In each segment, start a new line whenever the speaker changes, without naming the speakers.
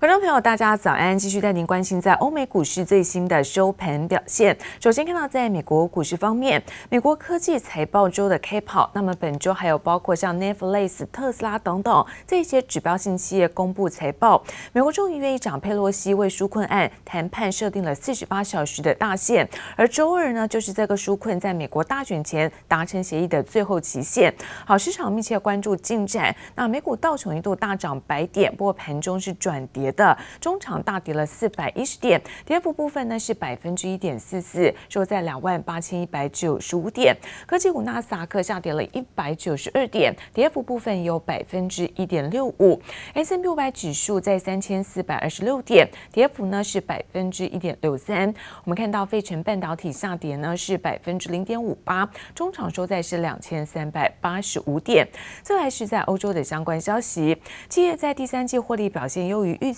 观众朋友，大家早安！继续带您关心在欧美股市最新的收盘表现。首先看到在美国股市方面，美国科技财报周的开跑，那么本周还有包括像 Netflix、特斯拉等等这些指标性企业公布财报。美国众议院议长佩洛西为纾困案谈判设定了四十八小时的大限，而周二呢，就是这个纾困在美国大选前达成协议的最后期限。好，市场密切关注进展。那美股道琼一度大涨百点，不过盘中是转跌。的中场大跌了四百一十点，跌幅部分呢是百分之一点四四，收在两万八千一百九十五点。科技股纳斯达克下跌了一百九十二点，跌幅部分有百分之一点六五。S&P 五百指数在三千四百二十六点，跌幅呢是百分之一点六三。我们看到费城半导体下跌呢是百分之零点五八，中场收在是两千三百八十五点。再来是在欧洲的相关消息，企业在第三季获利表现优于预。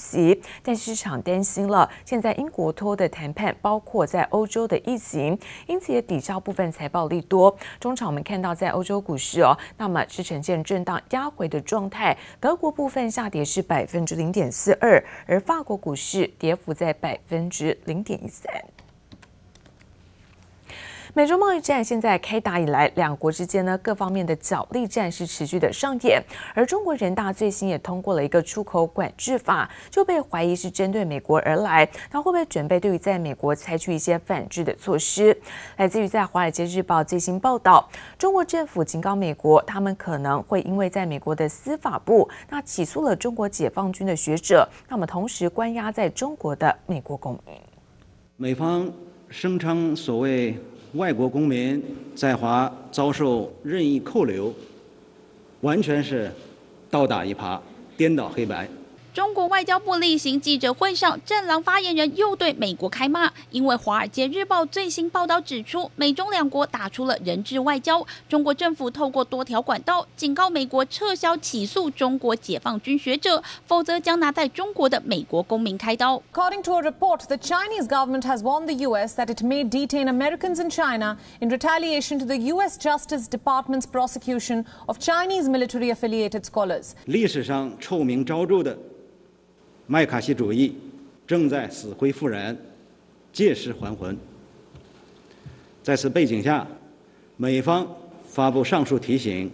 但市场担心了，现在英国脱的谈判包括在欧洲的疫情，因此也抵消部分财报利多。中场我们看到在欧洲股市哦，那么是呈现震荡压回的状态。德国部分下跌是百分之零点四二，而法国股市跌幅在百分之零点一三。美中贸易战现在开打以来，两国之间呢各方面的角力战是持续的上演。而中国人大最新也通过了一个出口管制法，就被怀疑是针对美国而来。他会不会准备对于在美国采取一些反制的措施？来自于在《华尔街日报》最新报道，中国政府警告美国，他们可能会因为在美国的司法部那起诉了中国解放军的学者，那么同时关押在中国的美国公民。
美方声称所谓。外国公民在华遭受任意扣留，完全是倒打一耙，颠倒黑白。
中国外交部例行记者会上，战狼发言人又对美国开骂，因为《华尔街日报》最新报道指出，美中两国打出了人质外交。中国政府透过多条管道警告美国撤销起诉中国解放军学者，否则将拿在中国的美国公民开刀。
According to a report, the Chinese government has warned the U.S. that it may detain Americans in China in retaliation to the U.S. Justice Department's prosecution of Chinese military-affiliated scholars.
历史上臭名昭著的。麦卡锡主义正在死灰复燃，借尸还魂。在此背景下，美方发布上述提醒，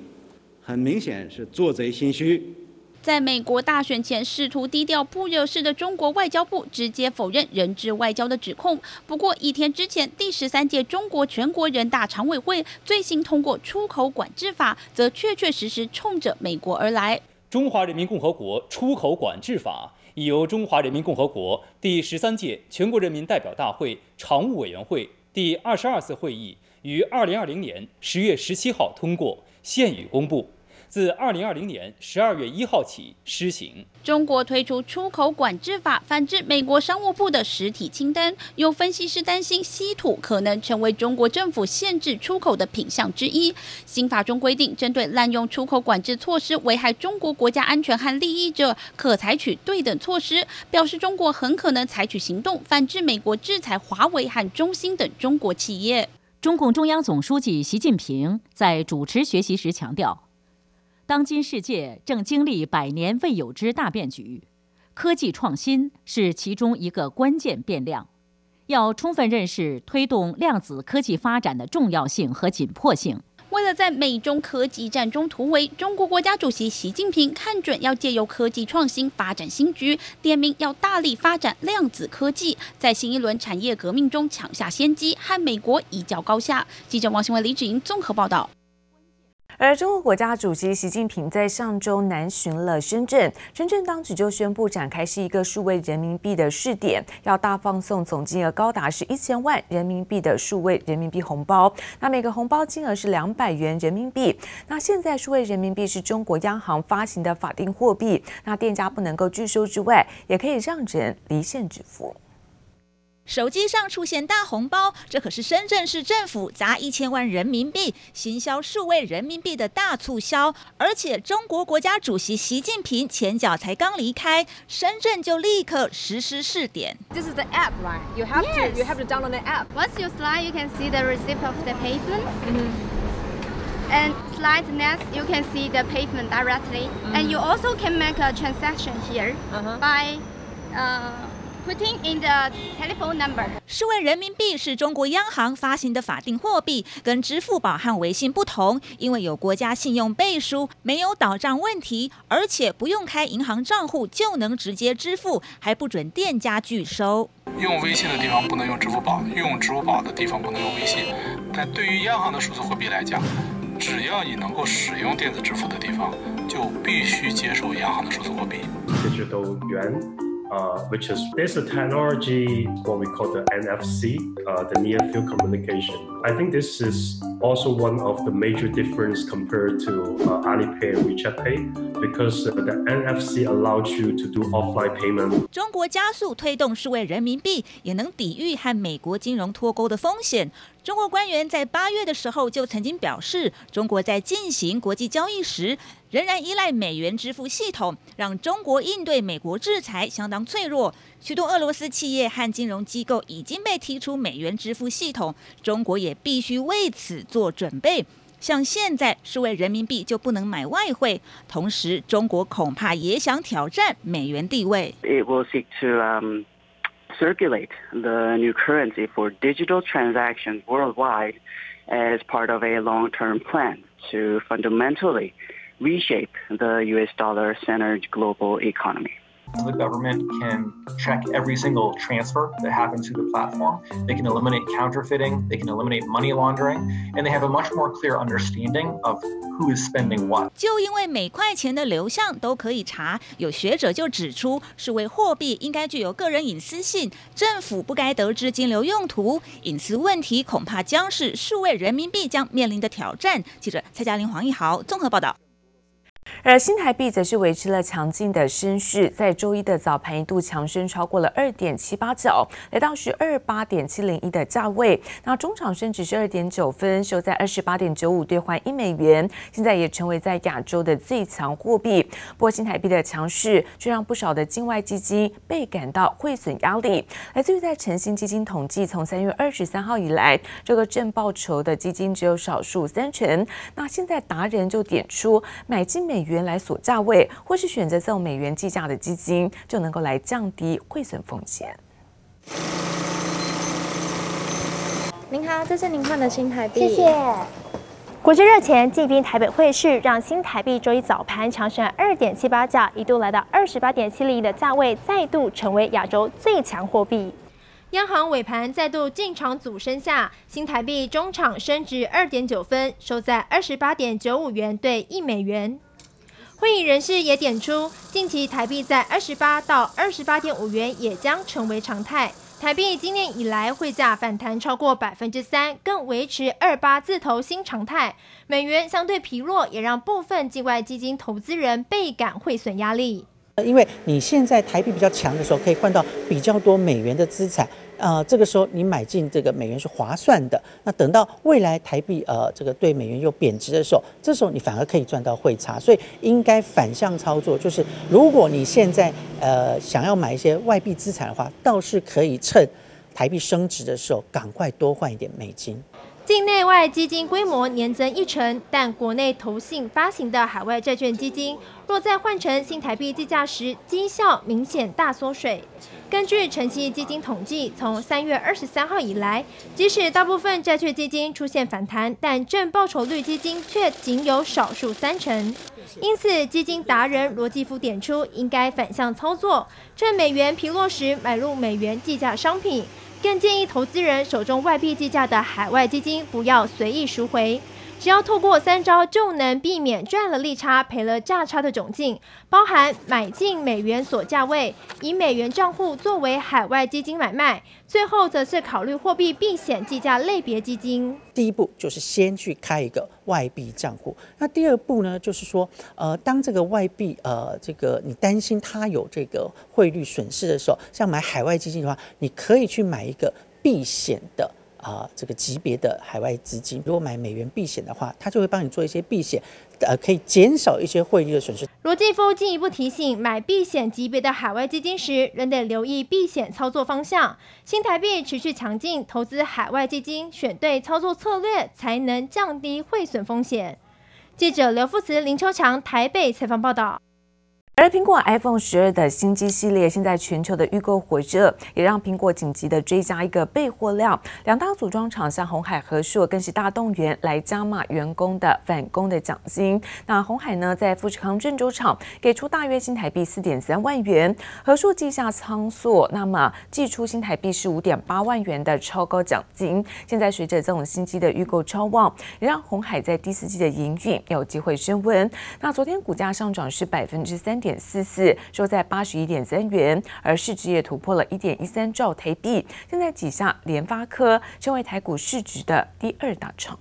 很明显是做贼心虚。
在美国大选前试图低调不惹事的中国外交部直接否认人质外交的指控。不过一天之前，第十三届中国全国人大常委会最新通过出口管制法，则确确实实冲着美国而来。
中华人民共和国出口管制法。已由中华人民共和国第十三届全国人民代表大会常务委员会第二十二次会议于二零二零年十月十七号通过，现已公布。自二零二零年十二月一号起施行。
中国推出出口管制法，反制美国商务部的实体清单。有分析师担心，稀土可能成为中国政府限制出口的品项之一。新法中规定，针对滥用出口管制措施危害中国国家安全和利益者，可采取对等措施。表示中国很可能采取行动，反制美国制裁华为和中兴等中国企业。
中共中央总书记习近平在主持学习时强调。当今世界正经历百年未有之大变局，科技创新是其中一个关键变量。要充分认识推动量子科技发展的重要性和紧迫性。
为了在美中科技战中突围，中国国家主席习近平看准要借由科技创新发展新局，点名要大力发展量子科技，在新一轮产业革命中抢下先机，和美国一较高下。记者王新文、李芷莹综合报道。
而中国国家主席习近平在上周南巡了深圳，深圳当局就宣布展开是一个数位人民币的试点，要大放送总金额高达是一千万人民币的数位人民币红包。那每个红包金额是两百元人民币。那现在数位人民币是中国央行发行的法定货币，那店家不能够拒收之外，也可以让人离线支付。
手机上出现大红包，这可是深圳市政府砸一千万人民币行销数位人民币的大促销。而且，中国国家主席习近平前脚才刚离开深圳，就立刻实施试点。
This is the app, right? You have to you have to download the app.
Once you slide, you can see the receipt of the payment.
Mm-hmm.
And slide next, you can see the payment directly.
Mm-hmm.
And you also can make a transaction here
Uh-huh.
by uh, putting in the telephone number.
数位人民币是中国央行发行的法定货币，跟支付宝和微信不同，因为有国家信用背书，没有倒账问题，而且不用开银行账户就能直接支付，还不准店家拒收。
用微信的地方不能用支付宝，用支付宝的地方不能用微信。但对于央行的数字货币来讲，只要你能够使用电子支付的地方，就必须接受央行的数字货币。
Digital yuan, uh, which is this a technology what we call the NFC, uh, the near field communication. I think this is also one of the major difference compared to uh, Alipay and WeChat Pay. Because the NFC allows you to do offline payment.
中国加速推动数位人民币，也能抵御和美国金融脱钩的风险。中国官员在八月的时候就曾经表示，中国在进行国际交易时，仍然依赖美元支付系统，让中国应对美国制裁相当脆弱。许多俄罗斯企业和金融机构已经被踢出美元支付系统，中国也必须为此做准备。像现在数位人民币就不能买外汇，同时中国恐怕也想挑战美元地位。
It will seek to um, circulate the new currency for digital transactions worldwide as part of a long-term plan to fundamentally reshape the U.S. dollar-centered global economy.
The government can check every single transfer that happens through the platform. They can eliminate counterfeiting. They can eliminate money laundering, and they have a much more clear understanding of who is spending what.
就因为每块钱的流向都可以查，有学者就指出，数位货币应该具有个人隐私性，政府不该得知金流用途。隐私问题恐怕将是数位人民币将面临的挑战。记者蔡嘉玲、黄奕豪综合报道。
而新台币则是维持了强劲的升势，在周一的早盘一度强升超过了二点七八角，来到是二八点七零一的价位。那中场升值是二点九分，收在二十八点九五兑换一美元，现在也成为在亚洲的最强货币。不过新台币的强势却让不少的境外基金倍感到汇损压力。来自于在晨星基金统计，从三月二十三号以来，这个正报酬的基金只有少数三成。那现在达人就点出买进美。美元来锁价位，或是选择用美元计价的基金，就能够来降低汇损风险。
您好，这是您换的新台币，谢谢。国际热钱进兵台北汇市，让新台币周一早盘强升二点七八角，一度来到二十八点七零的价位，再度成为亚洲最强货币。
央行尾盘再度进场阻升下，新台币中场升值二点九分，收在二十八点九五元兑一美元。会议人士也点出，近期台币在二十八到二十八点五元也将成为常态。台币今年以来汇价反弹超过百分之三，更维持二八字头新常态。美元相对疲弱，也让部分境外基金投资人倍感汇损压力。
因为你现在台币比较强的时候，可以换到比较多美元的资产。呃，这个时候你买进这个美元是划算的。那等到未来台币呃这个对美元又贬值的时候，这时候你反而可以赚到汇差。所以应该反向操作，就是如果你现在呃想要买一些外币资产的话，倒是可以趁台币升值的时候，赶快多换一点美金。
境内外基金规模年增一成，但国内投信发行的海外债券基金，若再换成新台币计价时，绩效明显大缩水。根据晨曦基金统计，从三月二十三号以来，即使大部分债券基金出现反弹，但正报酬率基金却仅有少数三成。因此，基金达人罗继夫点出，应该反向操作，趁美元疲弱时买入美元计价商品。更建议投资人手中外币计价的海外基金不要随意赎回，只要透过三招就能避免赚了利差赔了价差的窘境，包含买进美元锁价位，以美元账户作为海外基金买卖，最后则是考虑货币避险计价类别基金。
第一步就是先去开一个外币账户，那第二步呢，就是说，呃，当这个外币呃这个你担心它有这个汇率损失的时候，像买海外基金的话，你可以去买一个避险的。啊、这个级别的海外资金，如果买美元避险的话，它就会帮你做一些避险，呃，可以减少一些汇率的损失。
罗继夫进一步提醒，买避险级别的海外基金时，仍得留意避险操作方向。新台币持续强劲，投资海外基金选对操作策略，才能降低汇损风险。记者刘富慈、林秋强台北采访报道。
而苹果 iPhone 十二的新机系列现在全球的预购火热，也让苹果紧急的追加一个备货量。两大组装厂像红海、和硕更是大动员来加码员工的返工的奖金。那红海呢，在富士康郑州厂给出大约新台币四点三万元，和硕计下仓数，那么祭出新台币是五点八万元的超高奖金。现在随着这种新机的预购超旺，也让红海在第四季的营运有机会升温。那昨天股价上涨是百分之三点。点四四收在八十一点三元，而市值也突破了一点一三兆台币，现在挤下联发科，成为台股市值的第二大厂。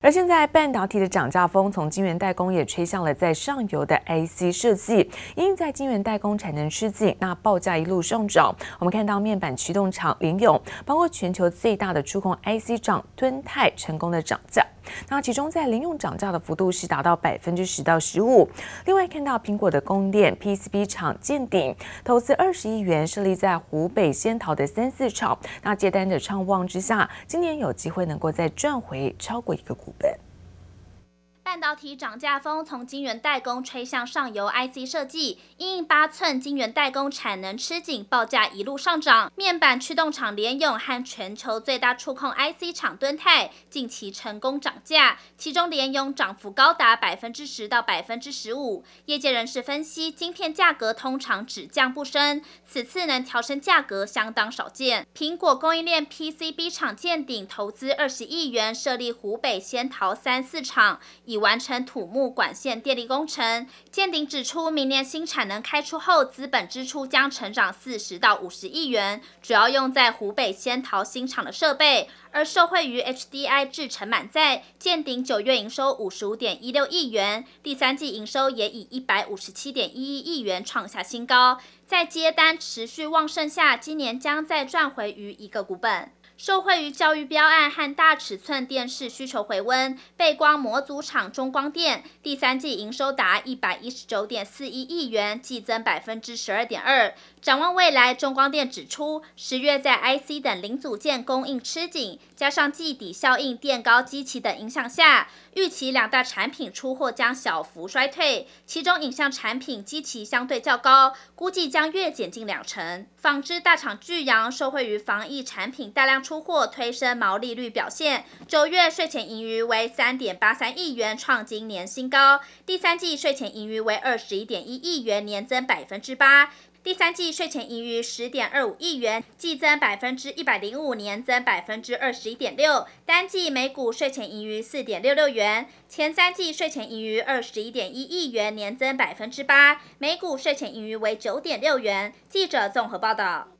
而现在半导体的涨价风从晶圆代工也吹向了在上游的 IC 设计，因在晶圆代工产能吃紧，那报价一路上涨。我们看到面板驱动厂联咏，包括全球最大的触控 IC 厂敦泰成功的涨价。那其中在零用涨价的幅度是达到百分之十到十五。另外看到苹果的供电 PCB 厂见顶投资二十亿元设立在湖北仙桃的三四厂，那接单的畅旺之下，今年有机会能够再赚回超过一个股本。
半导体涨价风从晶圆代工吹向上游 IC 设计，因应八寸晶圆代工产能吃紧，报价一路上涨。面板驱动厂联咏和全球最大触控 IC 厂敦泰近期成功涨价，其中联咏涨幅高达百分之十到百分之十五。业界人士分析，晶片价格通常只降不升，此次能调升价格相当少见。苹果供应链 PCB 厂建鼎投资二十亿元设立湖北仙桃三四厂，以完成土木管线电力工程。建鼎指出，明年新产能开出后，资本支出将成长四十到五十亿元，主要用在湖北仙桃新厂的设备。而受惠于 HDI 制成满载，建鼎九月营收五十五点一六亿元，第三季营收也以一百五十七点一一亿元创下新高。在接单持续旺盛下，今年将再赚回逾一个股本。受惠于教育标案和大尺寸电视需求回温，背光模组厂中光电第三季营收达一百一十九点四一亿元，季增百分之十二点二。展望未来，中光电指出，十月在 IC 等零组件供应吃紧，加上季底效应、垫高基期等影响下，预期两大产品出货将小幅衰退。其中影像产品基期相对较高，估计将月减近两成。纺织大厂巨阳受惠于防疫产品大量出货，推升毛利率表现。九月税前盈余为三点八三亿元，创今年新高。第三季税前盈余为二十一点一亿元，年增百分之八。第三季税前盈余十点二五亿元，季增百分之一百零五，年增百分之二十一点六。单季每股税前盈余四点六六元，前三季税前盈余二十一点一亿元，年增百分之八，每股税前盈余为九点六元。记者综合报道。